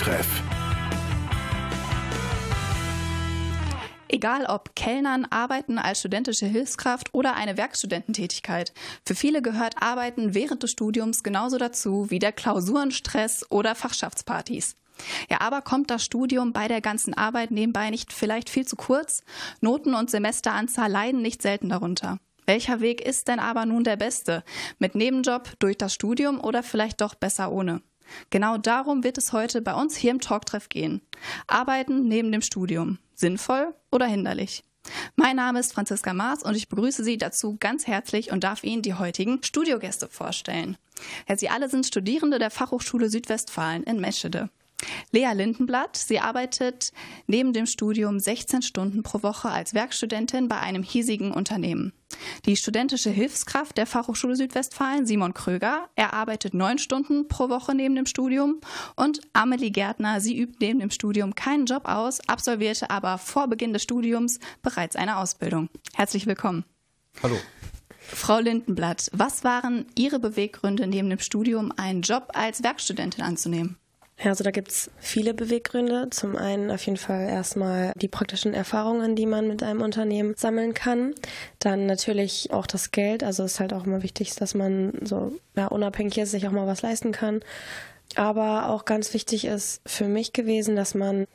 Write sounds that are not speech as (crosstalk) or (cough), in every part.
Talktreff. Egal ob Kellnern, Arbeiten als studentische Hilfskraft oder eine Werkstudententätigkeit. Für viele gehört Arbeiten während des Studiums genauso dazu wie der Klausurenstress oder Fachschaftspartys. Ja, aber kommt das Studium bei der ganzen Arbeit nebenbei nicht vielleicht viel zu kurz? Noten und Semesteranzahl leiden nicht selten darunter. Welcher Weg ist denn aber nun der beste? Mit Nebenjob, durch das Studium oder vielleicht doch besser ohne? Genau darum wird es heute bei uns hier im Talktreff gehen. Arbeiten neben dem Studium. Sinnvoll oder hinderlich? Mein Name ist Franziska Maas und ich begrüße Sie dazu ganz herzlich und darf Ihnen die heutigen Studiogäste vorstellen. Sie alle sind Studierende der Fachhochschule Südwestfalen in Meschede. Lea Lindenblatt, sie arbeitet neben dem Studium 16 Stunden pro Woche als Werkstudentin bei einem hiesigen Unternehmen. Die studentische Hilfskraft der Fachhochschule Südwestfalen, Simon Kröger, er arbeitet neun Stunden pro Woche neben dem Studium. Und Amelie Gärtner, sie übt neben dem Studium keinen Job aus, absolvierte aber vor Beginn des Studiums bereits eine Ausbildung. Herzlich willkommen. Hallo. Frau Lindenblatt, was waren Ihre Beweggründe neben dem Studium, einen Job als Werkstudentin anzunehmen? Ja, also da gibt's viele Beweggründe. Zum einen auf jeden Fall erstmal die praktischen Erfahrungen, die man mit einem Unternehmen sammeln kann. Dann natürlich auch das Geld. Also ist halt auch immer wichtig, dass man so ja, unabhängig ist, sich auch mal was leisten kann. Aber auch ganz wichtig ist für mich gewesen, dass man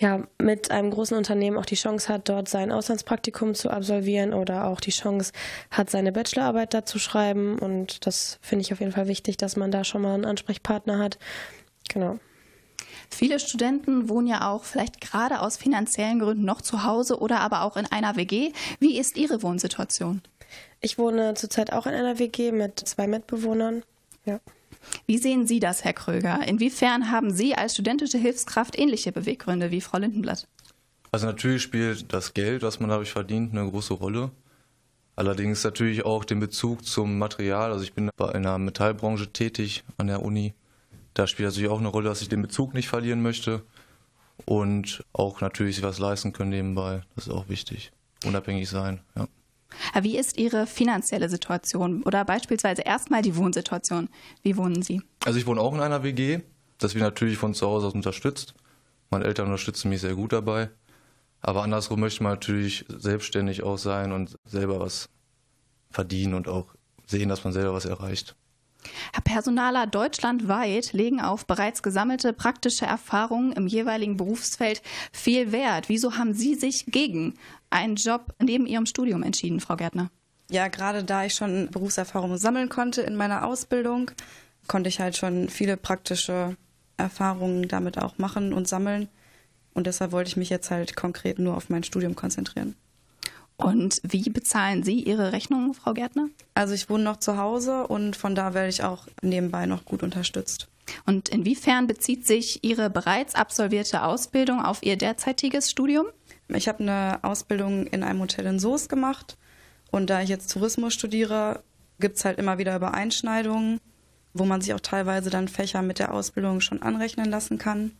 ja, mit einem großen Unternehmen auch die Chance hat, dort sein Auslandspraktikum zu absolvieren oder auch die Chance hat, seine Bachelorarbeit da zu schreiben. Und das finde ich auf jeden Fall wichtig, dass man da schon mal einen Ansprechpartner hat, Genau. Viele Studenten wohnen ja auch vielleicht gerade aus finanziellen Gründen noch zu Hause oder aber auch in einer WG. Wie ist Ihre Wohnsituation? Ich wohne zurzeit auch in einer WG mit zwei Mitbewohnern. Ja. Wie sehen Sie das, Herr Kröger? Inwiefern haben Sie als studentische Hilfskraft ähnliche Beweggründe wie Frau Lindenblatt? Also natürlich spielt das Geld, was man dadurch verdient, eine große Rolle. Allerdings natürlich auch den Bezug zum Material. Also ich bin bei einer Metallbranche tätig an der Uni da spielt natürlich auch eine Rolle, dass ich den Bezug nicht verlieren möchte und auch natürlich sich was leisten können nebenbei. Das ist auch wichtig. Unabhängig sein, ja. Wie ist Ihre finanzielle Situation oder beispielsweise erstmal die Wohnsituation? Wie wohnen Sie? Also ich wohne auch in einer WG, das wird natürlich von zu Hause aus unterstützt. Meine Eltern unterstützen mich sehr gut dabei. Aber andersrum möchte man natürlich selbstständig auch sein und selber was verdienen und auch sehen, dass man selber was erreicht. Herr Personaler deutschlandweit legen auf bereits gesammelte praktische Erfahrungen im jeweiligen Berufsfeld viel Wert. Wieso haben Sie sich gegen einen Job neben Ihrem Studium entschieden, Frau Gärtner? Ja, gerade da ich schon Berufserfahrungen sammeln konnte in meiner Ausbildung, konnte ich halt schon viele praktische Erfahrungen damit auch machen und sammeln. Und deshalb wollte ich mich jetzt halt konkret nur auf mein Studium konzentrieren. Und wie bezahlen Sie Ihre Rechnungen, Frau Gärtner? Also ich wohne noch zu Hause und von da werde ich auch nebenbei noch gut unterstützt. Und inwiefern bezieht sich Ihre bereits absolvierte Ausbildung auf Ihr derzeitiges Studium? Ich habe eine Ausbildung in einem Hotel in Soest gemacht und da ich jetzt Tourismus studiere, gibt es halt immer wieder Übereinschneidungen, wo man sich auch teilweise dann Fächer mit der Ausbildung schon anrechnen lassen kann.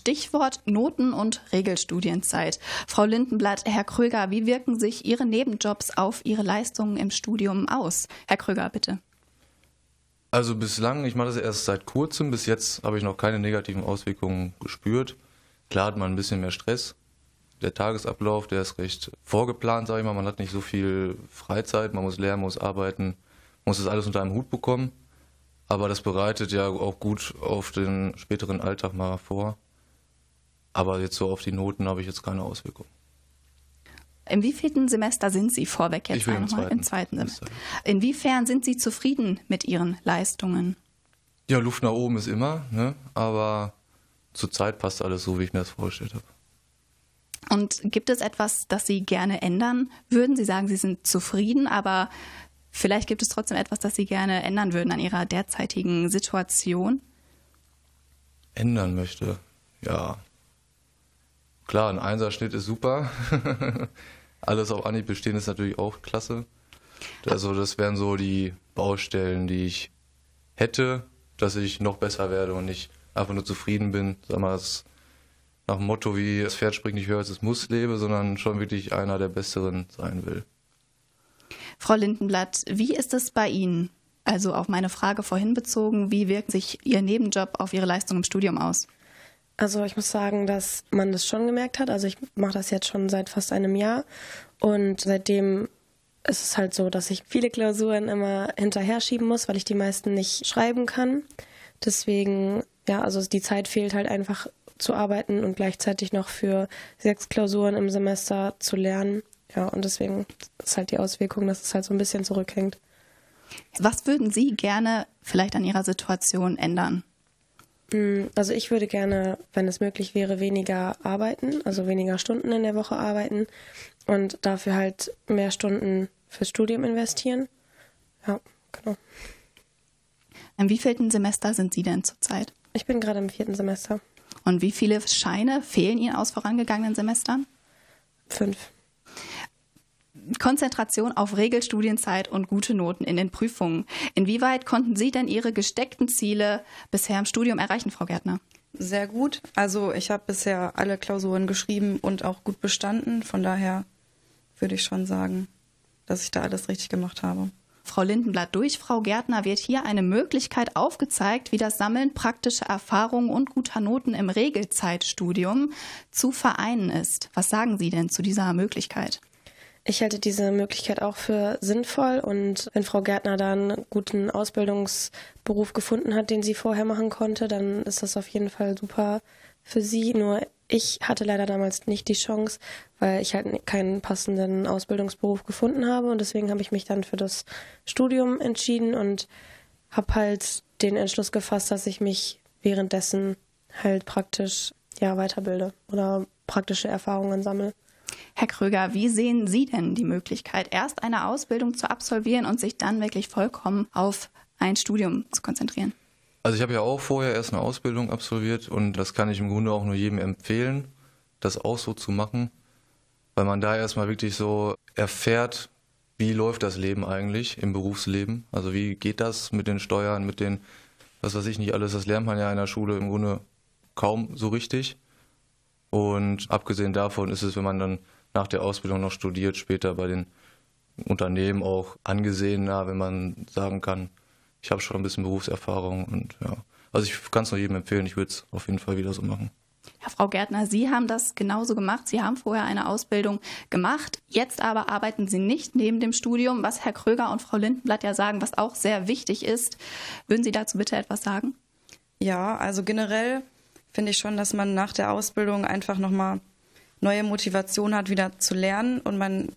Stichwort Noten- und Regelstudienzeit. Frau Lindenblatt, Herr Kröger, wie wirken sich Ihre Nebenjobs auf Ihre Leistungen im Studium aus? Herr Kröger, bitte. Also bislang, ich mache das erst seit kurzem, bis jetzt habe ich noch keine negativen Auswirkungen gespürt. Klar hat man ein bisschen mehr Stress. Der Tagesablauf, der ist recht vorgeplant, sage ich mal. Man hat nicht so viel Freizeit, man muss lernen, muss arbeiten, muss das alles unter einem Hut bekommen. Aber das bereitet ja auch gut auf den späteren Alltag mal vor. Aber jetzt so auf die Noten habe ich jetzt keine Auswirkungen. Im wievielten Semester sind Sie vorweg jetzt ich bin im zweiten. Im zweiten Semester. Inwiefern sind Sie zufrieden mit Ihren Leistungen? Ja, Luft nach oben ist immer, ne? aber zurzeit passt alles so, wie ich mir das vorgestellt habe. Und gibt es etwas, das Sie gerne ändern würden? Sie sagen, Sie sind zufrieden, aber vielleicht gibt es trotzdem etwas, das Sie gerne ändern würden an Ihrer derzeitigen Situation? Ändern möchte, ja. Klar, ein Einserschnitt ist super. (laughs) Alles auf Anhieb bestehen ist natürlich auch klasse. Also das wären so die Baustellen, die ich hätte, dass ich noch besser werde und nicht einfach nur zufrieden bin. Sag mal, das nach dem Motto wie das Pferd springt nicht höher als es muss lebe, sondern schon wirklich einer der Besseren sein will. Frau Lindenblatt, wie ist es bei Ihnen? Also auf meine Frage vorhin bezogen, wie wirkt sich Ihr Nebenjob auf Ihre Leistung im Studium aus? Also ich muss sagen, dass man das schon gemerkt hat. Also ich mache das jetzt schon seit fast einem Jahr und seitdem ist es halt so, dass ich viele Klausuren immer hinterher schieben muss, weil ich die meisten nicht schreiben kann. Deswegen, ja, also die Zeit fehlt halt einfach zu arbeiten und gleichzeitig noch für sechs Klausuren im Semester zu lernen. Ja, und deswegen ist halt die Auswirkung, dass es halt so ein bisschen zurückhängt. Was würden Sie gerne vielleicht an Ihrer Situation ändern? Also ich würde gerne, wenn es möglich wäre, weniger arbeiten, also weniger Stunden in der Woche arbeiten und dafür halt mehr Stunden fürs Studium investieren. Ja, genau. Im wievielten Semester sind Sie denn zurzeit? Ich bin gerade im vierten Semester. Und wie viele Scheine fehlen Ihnen aus vorangegangenen Semestern? Fünf. Konzentration auf Regelstudienzeit und gute Noten in den Prüfungen. Inwieweit konnten Sie denn Ihre gesteckten Ziele bisher im Studium erreichen, Frau Gärtner? Sehr gut. Also ich habe bisher alle Klausuren geschrieben und auch gut bestanden. Von daher würde ich schon sagen, dass ich da alles richtig gemacht habe. Frau Lindenblatt, durch Frau Gärtner wird hier eine Möglichkeit aufgezeigt, wie das Sammeln praktischer Erfahrungen und guter Noten im Regelzeitstudium zu vereinen ist. Was sagen Sie denn zu dieser Möglichkeit? Ich halte diese Möglichkeit auch für sinnvoll und wenn Frau Gärtner dann einen guten Ausbildungsberuf gefunden hat, den sie vorher machen konnte, dann ist das auf jeden Fall super für sie. Nur ich hatte leider damals nicht die Chance, weil ich halt keinen passenden Ausbildungsberuf gefunden habe und deswegen habe ich mich dann für das Studium entschieden und habe halt den Entschluss gefasst, dass ich mich währenddessen halt praktisch ja weiterbilde oder praktische Erfahrungen sammle. Herr Kröger, wie sehen Sie denn die Möglichkeit, erst eine Ausbildung zu absolvieren und sich dann wirklich vollkommen auf ein Studium zu konzentrieren? Also ich habe ja auch vorher erst eine Ausbildung absolviert und das kann ich im Grunde auch nur jedem empfehlen, das auch so zu machen, weil man da erstmal wirklich so erfährt, wie läuft das Leben eigentlich im Berufsleben? Also wie geht das mit den Steuern, mit den, was weiß ich nicht alles, das lernt man ja in der Schule im Grunde kaum so richtig. Und abgesehen davon ist es, wenn man dann nach der Ausbildung noch studiert, später bei den Unternehmen auch angesehener, wenn man sagen kann, ich habe schon ein bisschen Berufserfahrung und ja. Also ich kann es nur jedem empfehlen, ich würde es auf jeden Fall wieder so machen. Ja, Frau Gärtner, Sie haben das genauso gemacht. Sie haben vorher eine Ausbildung gemacht. Jetzt aber arbeiten Sie nicht neben dem Studium, was Herr Kröger und Frau Lindenblatt ja sagen, was auch sehr wichtig ist. Würden Sie dazu bitte etwas sagen? Ja, also generell finde ich schon, dass man nach der Ausbildung einfach nochmal neue Motivation hat, wieder zu lernen und man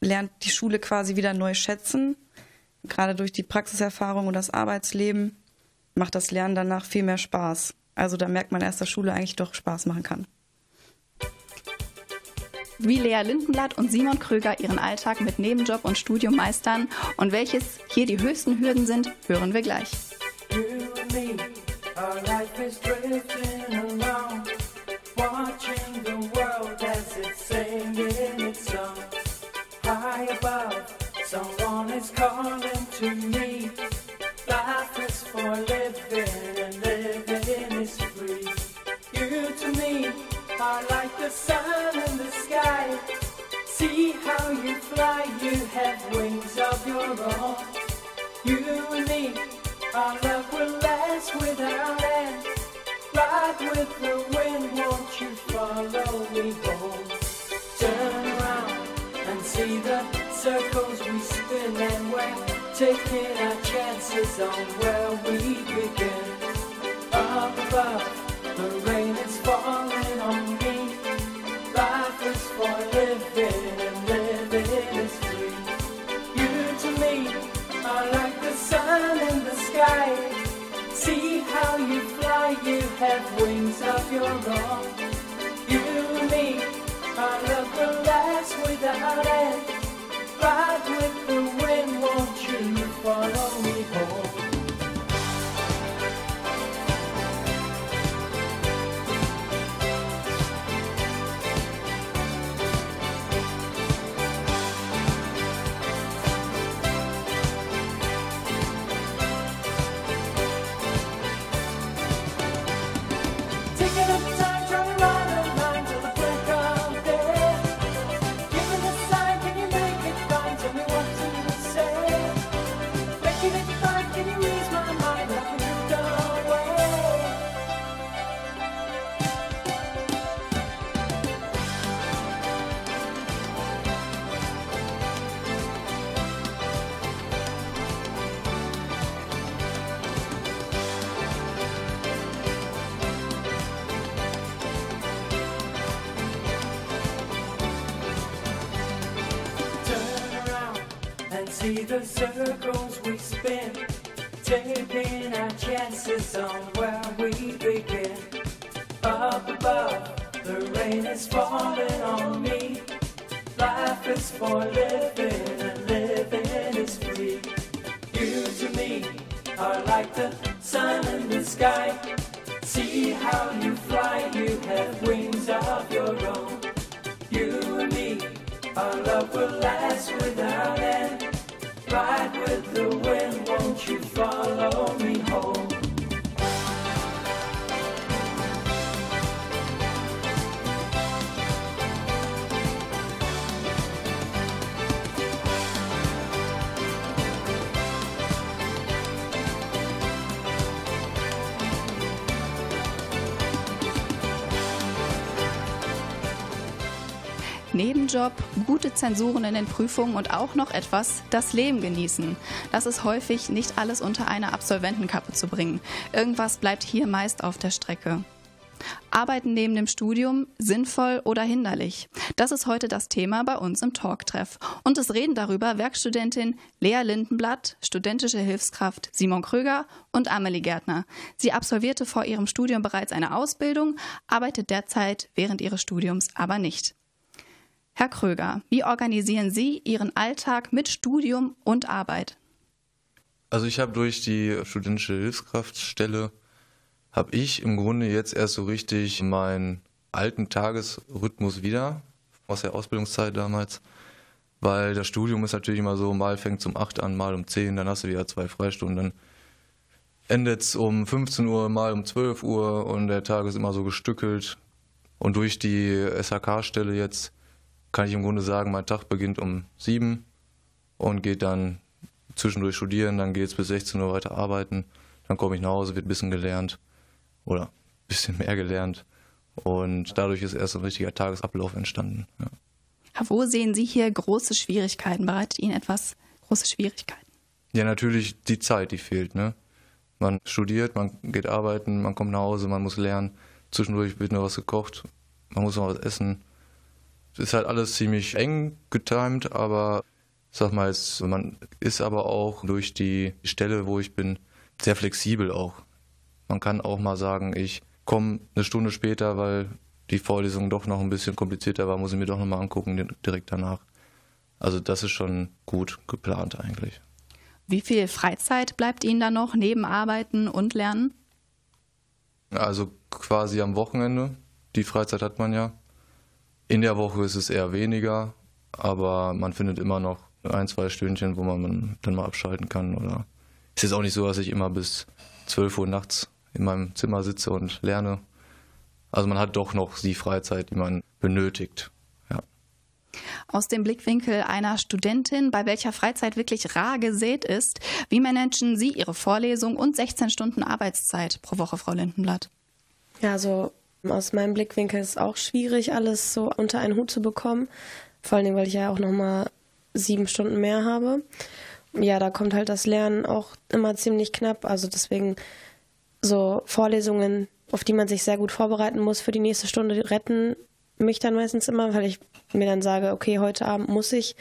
lernt die Schule quasi wieder neu schätzen. Gerade durch die Praxiserfahrung und das Arbeitsleben macht das Lernen danach viel mehr Spaß. Also da merkt man erst, dass Schule eigentlich doch Spaß machen kann. Wie Lea Lindenblatt und Simon Kröger ihren Alltag mit Nebenjob und Studium meistern und welches hier die höchsten Hürden sind, hören wir gleich. Our life is drifting along, watching See how you fly, you have wings of your own. The circles we spin, taking our chances on where we begin. Up above, the rain is falling on me. Life is for living, and living is free. You to me are like the sun in the sky. See how you fly, you have wings of your own. You and me, our love will last without end. Ride with the wind, won't you follow me home? Nebenjob, gute Zensuren in den Prüfungen und auch noch etwas das Leben genießen. Das ist häufig nicht alles unter eine Absolventenkappe zu bringen. Irgendwas bleibt hier meist auf der Strecke. Arbeiten neben dem Studium sinnvoll oder hinderlich? Das ist heute das Thema bei uns im Talktreff. Und es reden darüber Werkstudentin Lea Lindenblatt, studentische Hilfskraft Simon Kröger und Amelie Gärtner. Sie absolvierte vor ihrem Studium bereits eine Ausbildung, arbeitet derzeit während ihres Studiums aber nicht. Herr Kröger, wie organisieren Sie Ihren Alltag mit Studium und Arbeit? Also ich habe durch die studentische Hilfskraftstelle habe ich im Grunde jetzt erst so richtig meinen alten Tagesrhythmus wieder aus der Ausbildungszeit damals, weil das Studium ist natürlich immer so, mal fängt es um 8 an, mal um 10, dann hast du wieder zwei Freistunden, dann endet es um 15 Uhr, mal um 12 Uhr und der Tag ist immer so gestückelt. Und durch die SHK-Stelle jetzt kann ich im Grunde sagen, mein Tag beginnt um 7 und geht dann zwischendurch studieren, dann geht es bis 16 Uhr weiter arbeiten, dann komme ich nach Hause, wird ein bisschen gelernt oder ein bisschen mehr gelernt. Und dadurch ist erst ein richtiger Tagesablauf entstanden. Ja. Wo sehen Sie hier große Schwierigkeiten? Bereitet Ihnen etwas große Schwierigkeiten? Ja, natürlich die Zeit, die fehlt. Ne? Man studiert, man geht arbeiten, man kommt nach Hause, man muss lernen. Zwischendurch wird nur was gekocht, man muss noch was essen. Es ist halt alles ziemlich eng getimt, aber sag mal, es, man ist aber auch durch die Stelle, wo ich bin, sehr flexibel auch. Man kann auch mal sagen, ich komme eine Stunde später, weil die Vorlesung doch noch ein bisschen komplizierter war, muss ich mir doch nochmal angucken direkt danach. Also das ist schon gut geplant eigentlich. Wie viel Freizeit bleibt Ihnen da noch neben Arbeiten und Lernen? Also quasi am Wochenende. Die Freizeit hat man ja. In der Woche ist es eher weniger, aber man findet immer noch ein, zwei Stündchen, wo man dann mal abschalten kann. Oder es ist auch nicht so, dass ich immer bis 12 Uhr nachts in meinem Zimmer sitze und lerne. Also man hat doch noch die Freizeit, die man benötigt. Ja. Aus dem Blickwinkel einer Studentin, bei welcher Freizeit wirklich rar gesät ist, wie managen Sie Ihre Vorlesung und 16 Stunden Arbeitszeit pro Woche, Frau Lindenblatt? Ja, also aus meinem Blickwinkel ist es auch schwierig, alles so unter einen Hut zu bekommen. Vor allem, weil ich ja auch nochmal sieben Stunden mehr habe. Ja, da kommt halt das Lernen auch immer ziemlich knapp. Also deswegen so Vorlesungen, auf die man sich sehr gut vorbereiten muss für die nächste Stunde, retten mich dann meistens immer, weil ich mir dann sage, okay, heute Abend muss ich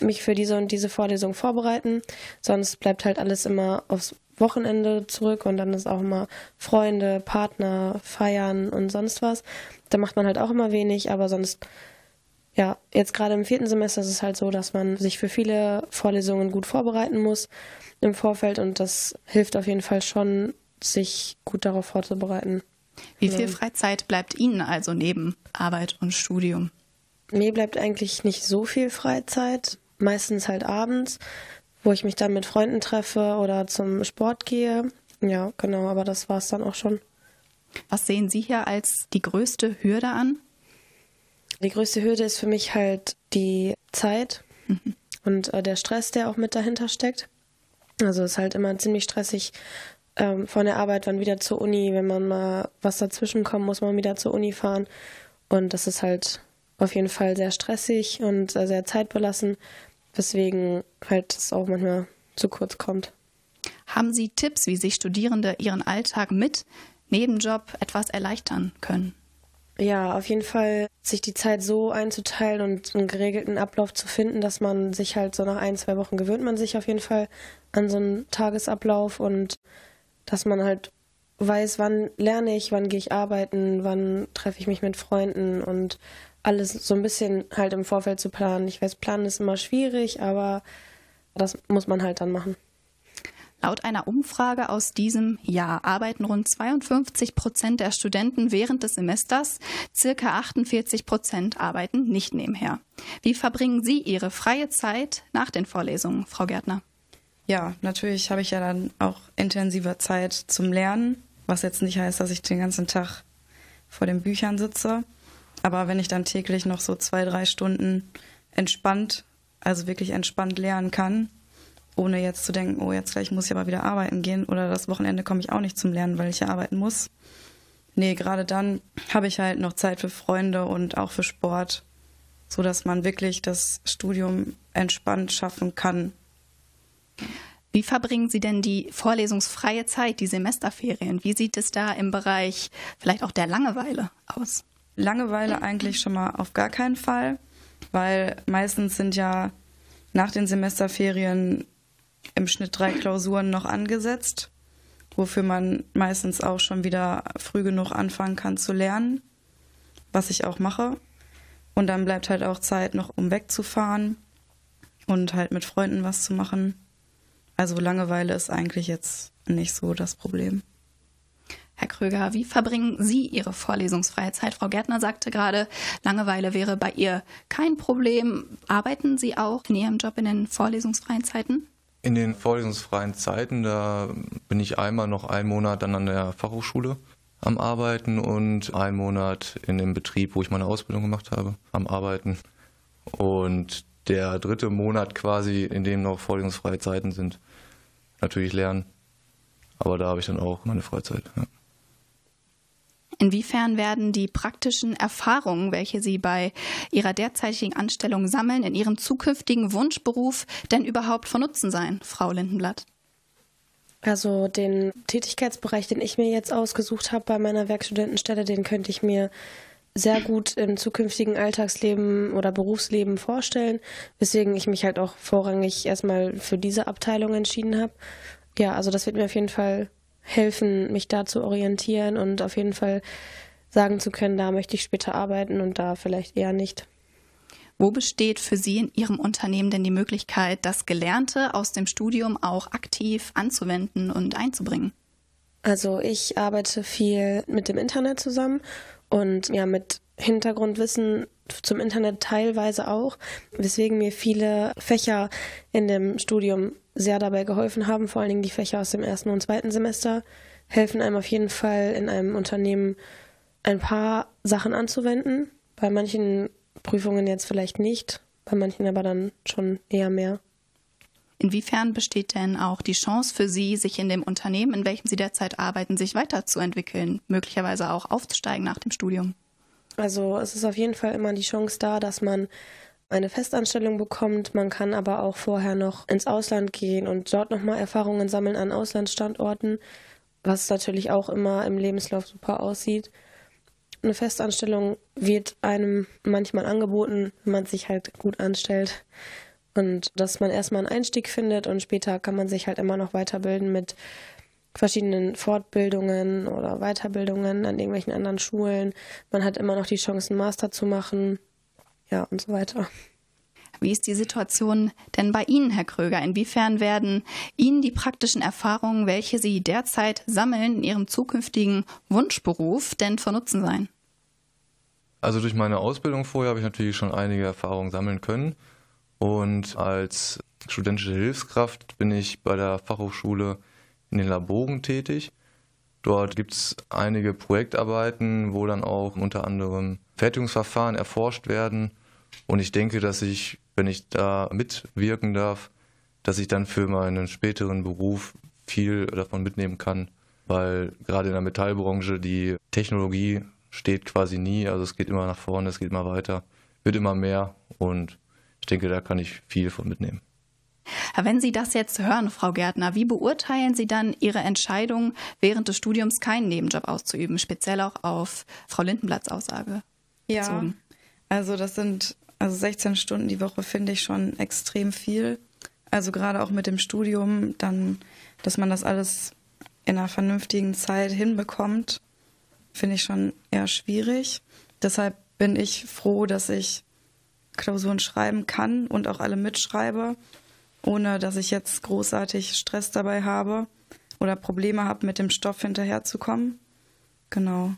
mich für diese und diese Vorlesung vorbereiten. Sonst bleibt halt alles immer aufs Wochenende zurück und dann ist auch immer Freunde, Partner, Feiern und sonst was. Da macht man halt auch immer wenig, aber sonst, ja, jetzt gerade im vierten Semester ist es halt so, dass man sich für viele Vorlesungen gut vorbereiten muss im Vorfeld und das hilft auf jeden Fall schon, sich gut darauf vorzubereiten. Wie viel Freizeit bleibt Ihnen also neben Arbeit und Studium? Mir bleibt eigentlich nicht so viel Freizeit, meistens halt abends, wo ich mich dann mit Freunden treffe oder zum Sport gehe. Ja, genau, aber das war es dann auch schon. Was sehen Sie hier als die größte Hürde an? Die größte Hürde ist für mich halt die Zeit mhm. und äh, der Stress, der auch mit dahinter steckt. Also es ist halt immer ziemlich stressig, ähm, von der Arbeit dann wieder zur Uni. Wenn man mal was dazwischen kommt, muss man wieder zur Uni fahren. Und das ist halt auf jeden Fall sehr stressig und sehr zeitbelassen, weswegen halt es auch manchmal zu kurz kommt. Haben Sie Tipps, wie sich Studierende ihren Alltag mit Nebenjob etwas erleichtern können? Ja, auf jeden Fall sich die Zeit so einzuteilen und einen geregelten Ablauf zu finden, dass man sich halt so nach ein, zwei Wochen gewöhnt man sich auf jeden Fall an so einen Tagesablauf und dass man halt weiß, wann lerne ich, wann gehe ich arbeiten, wann treffe ich mich mit Freunden und alles so ein bisschen halt im Vorfeld zu planen. Ich weiß, planen ist immer schwierig, aber das muss man halt dann machen. Laut einer Umfrage aus diesem Jahr arbeiten rund 52 Prozent der Studenten während des Semesters, circa 48 Prozent arbeiten nicht nebenher. Wie verbringen Sie Ihre freie Zeit nach den Vorlesungen, Frau Gärtner? Ja, natürlich habe ich ja dann auch intensiver Zeit zum Lernen, was jetzt nicht heißt, dass ich den ganzen Tag vor den Büchern sitze. Aber wenn ich dann täglich noch so zwei, drei Stunden entspannt, also wirklich entspannt lernen kann, ohne jetzt zu denken, oh, jetzt gleich muss ich aber wieder arbeiten gehen oder das Wochenende komme ich auch nicht zum Lernen, weil ich ja arbeiten muss. Nee, gerade dann habe ich halt noch Zeit für Freunde und auch für Sport, so dass man wirklich das Studium entspannt schaffen kann. Wie verbringen Sie denn die vorlesungsfreie Zeit, die Semesterferien? Wie sieht es da im Bereich vielleicht auch der Langeweile aus? Langeweile eigentlich schon mal auf gar keinen Fall, weil meistens sind ja nach den Semesterferien im Schnitt drei Klausuren noch angesetzt, wofür man meistens auch schon wieder früh genug anfangen kann zu lernen, was ich auch mache. Und dann bleibt halt auch Zeit noch, um wegzufahren und halt mit Freunden was zu machen. Also Langeweile ist eigentlich jetzt nicht so das Problem. Herr Kröger, wie verbringen Sie Ihre vorlesungsfreie Zeit? Frau Gärtner sagte gerade, Langeweile wäre bei ihr kein Problem. Arbeiten Sie auch in Ihrem Job in den vorlesungsfreien Zeiten? In den vorlesungsfreien Zeiten, da bin ich einmal noch einen Monat dann an der Fachhochschule am Arbeiten und einen Monat in dem Betrieb, wo ich meine Ausbildung gemacht habe, am Arbeiten. Und der dritte Monat quasi, in dem noch vorlesungsfreie Zeiten sind, natürlich lernen. Aber da habe ich dann auch meine Freizeit. Ja. Inwiefern werden die praktischen Erfahrungen, welche Sie bei Ihrer derzeitigen Anstellung sammeln, in Ihrem zukünftigen Wunschberuf denn überhaupt von Nutzen sein, Frau Lindenblatt? Also den Tätigkeitsbereich, den ich mir jetzt ausgesucht habe bei meiner Werkstudentenstelle, den könnte ich mir sehr gut im zukünftigen Alltagsleben oder Berufsleben vorstellen, weswegen ich mich halt auch vorrangig erstmal für diese Abteilung entschieden habe. Ja, also das wird mir auf jeden Fall helfen, mich da zu orientieren und auf jeden Fall sagen zu können, da möchte ich später arbeiten und da vielleicht eher nicht. Wo besteht für Sie in Ihrem Unternehmen denn die Möglichkeit, das Gelernte aus dem Studium auch aktiv anzuwenden und einzubringen? Also ich arbeite viel mit dem Internet zusammen und ja mit Hintergrundwissen zum Internet teilweise auch, weswegen mir viele Fächer in dem Studium sehr dabei geholfen haben, vor allen Dingen die Fächer aus dem ersten und zweiten Semester, helfen einem auf jeden Fall in einem Unternehmen ein paar Sachen anzuwenden. Bei manchen Prüfungen jetzt vielleicht nicht, bei manchen aber dann schon eher mehr. Inwiefern besteht denn auch die Chance für Sie, sich in dem Unternehmen, in welchem Sie derzeit arbeiten, sich weiterzuentwickeln, möglicherweise auch aufzusteigen nach dem Studium? Also es ist auf jeden Fall immer die Chance da, dass man eine Festanstellung bekommt. Man kann aber auch vorher noch ins Ausland gehen und dort nochmal Erfahrungen sammeln an Auslandsstandorten, was natürlich auch immer im Lebenslauf super aussieht. Eine Festanstellung wird einem manchmal angeboten, wenn man sich halt gut anstellt. Und dass man erstmal einen Einstieg findet und später kann man sich halt immer noch weiterbilden mit verschiedenen Fortbildungen oder Weiterbildungen an irgendwelchen anderen Schulen. Man hat immer noch die Chance, einen Master zu machen ja, und so weiter. Wie ist die Situation denn bei Ihnen, Herr Kröger? Inwiefern werden Ihnen die praktischen Erfahrungen, welche Sie derzeit sammeln, in Ihrem zukünftigen Wunschberuf denn von Nutzen sein? Also durch meine Ausbildung vorher habe ich natürlich schon einige Erfahrungen sammeln können. Und als studentische Hilfskraft bin ich bei der Fachhochschule in den Laboren tätig. Dort gibt es einige Projektarbeiten, wo dann auch unter anderem Fertigungsverfahren erforscht werden. Und ich denke, dass ich, wenn ich da mitwirken darf, dass ich dann für meinen späteren Beruf viel davon mitnehmen kann, weil gerade in der Metallbranche die Technologie steht quasi nie, also es geht immer nach vorne, es geht immer weiter, wird immer mehr und ich denke, da kann ich viel von mitnehmen. Wenn Sie das jetzt hören, Frau Gärtner, wie beurteilen Sie dann Ihre Entscheidung, während des Studiums keinen Nebenjob auszuüben, speziell auch auf Frau Lindenblatts Aussage? Ja, bezogen? also das sind also 16 Stunden die Woche finde ich schon extrem viel. Also gerade auch mit dem Studium, dann, dass man das alles in einer vernünftigen Zeit hinbekommt, finde ich schon eher schwierig. Deshalb bin ich froh, dass ich Klausuren schreiben kann und auch alle mitschreibe, ohne dass ich jetzt großartig Stress dabei habe oder Probleme habe, mit dem Stoff hinterherzukommen. Genau.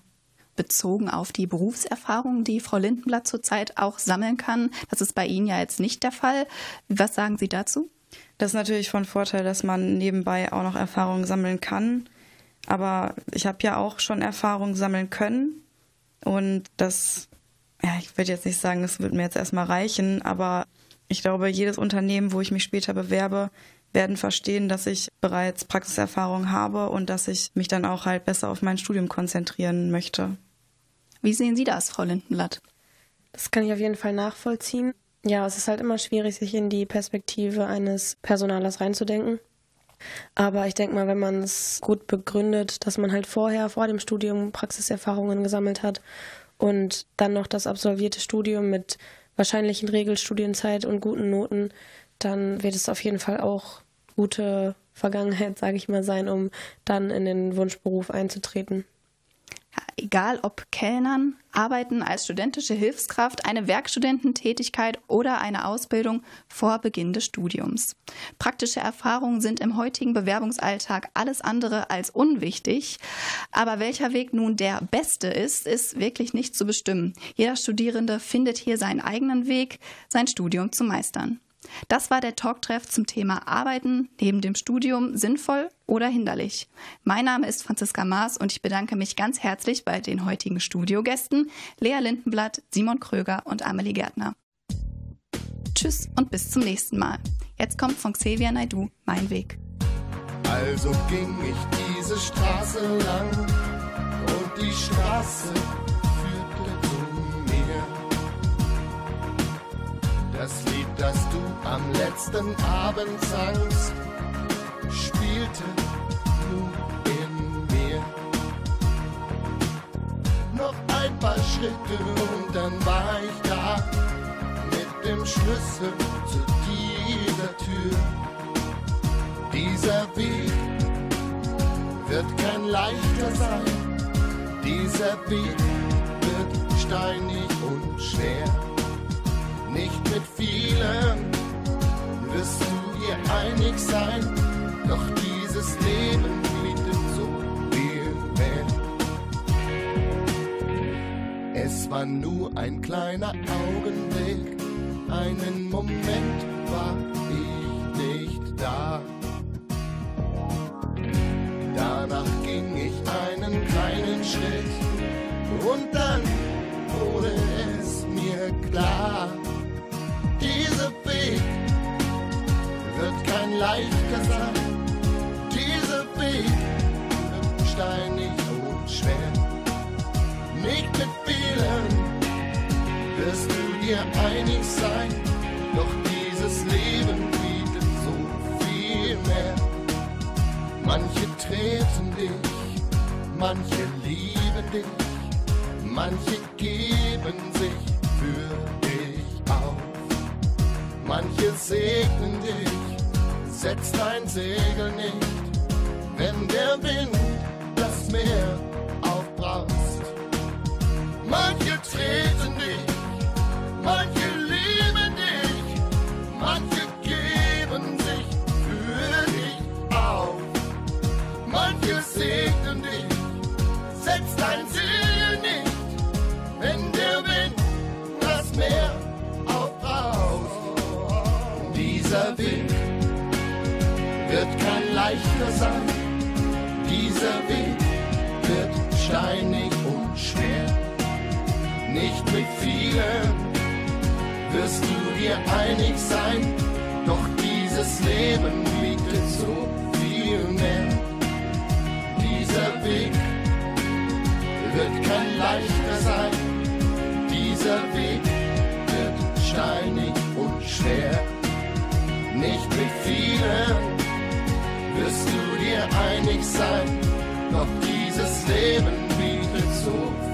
Bezogen auf die Berufserfahrung, die Frau Lindenblatt zurzeit auch sammeln kann. Das ist bei Ihnen ja jetzt nicht der Fall. Was sagen Sie dazu? Das ist natürlich von Vorteil, dass man nebenbei auch noch Erfahrungen sammeln kann. Aber ich habe ja auch schon Erfahrungen sammeln können. Und das, ja, ich würde jetzt nicht sagen, das wird mir jetzt erstmal reichen, aber ich glaube, jedes Unternehmen, wo ich mich später bewerbe, werden verstehen, dass ich bereits Praxiserfahrung habe und dass ich mich dann auch halt besser auf mein Studium konzentrieren möchte. Wie sehen Sie das, Frau Lindenblatt? Das kann ich auf jeden Fall nachvollziehen. Ja, es ist halt immer schwierig, sich in die Perspektive eines Personalers reinzudenken. Aber ich denke mal, wenn man es gut begründet, dass man halt vorher, vor dem Studium Praxiserfahrungen gesammelt hat und dann noch das absolvierte Studium mit wahrscheinlichen Regelstudienzeit und guten Noten, dann wird es auf jeden Fall auch gute Vergangenheit, sage ich mal, sein, um dann in den Wunschberuf einzutreten egal ob Kellnern, Arbeiten als studentische Hilfskraft, eine Werkstudententätigkeit oder eine Ausbildung vor Beginn des Studiums. Praktische Erfahrungen sind im heutigen Bewerbungsalltag alles andere als unwichtig. Aber welcher Weg nun der beste ist, ist wirklich nicht zu bestimmen. Jeder Studierende findet hier seinen eigenen Weg, sein Studium zu meistern. Das war der Talktreff zum Thema Arbeiten neben dem Studium sinnvoll oder hinderlich. Mein Name ist Franziska Maas und ich bedanke mich ganz herzlich bei den heutigen Studiogästen Lea Lindenblatt, Simon Kröger und Amelie Gärtner. Tschüss und bis zum nächsten Mal. Jetzt kommt von Xavier Naidu Mein Weg. Also ging ich diese Straße lang und die Straße Das du am letzten Abend sangst, spielte nur in mir. Noch ein paar Schritte und dann war ich da mit dem Schlüssel zu dieser Tür. Dieser Weg wird kein leichter sein. Dieser Weg wird steinig und schwer war nur ein kleiner Augenblick, einen Moment war ich nicht da. Danach ging ich einen kleinen Schritt und dann Manche treten dich, manche lieben dich, manche geben sich für Manche segnen dich, setz dein Segel nicht, wenn der Wind das Meer aufbraust. Manche treten dich, leichter sein. Dieser Weg wird steinig und schwer. Nicht mit vielen wirst du dir einig sein. Doch dieses Leben bietet so viel mehr. Dieser Weg wird kein leichter sein. Dieser Weg wird steinig und schwer nicht mit wirst du dir einig sein, doch dieses Leben bietet so viel.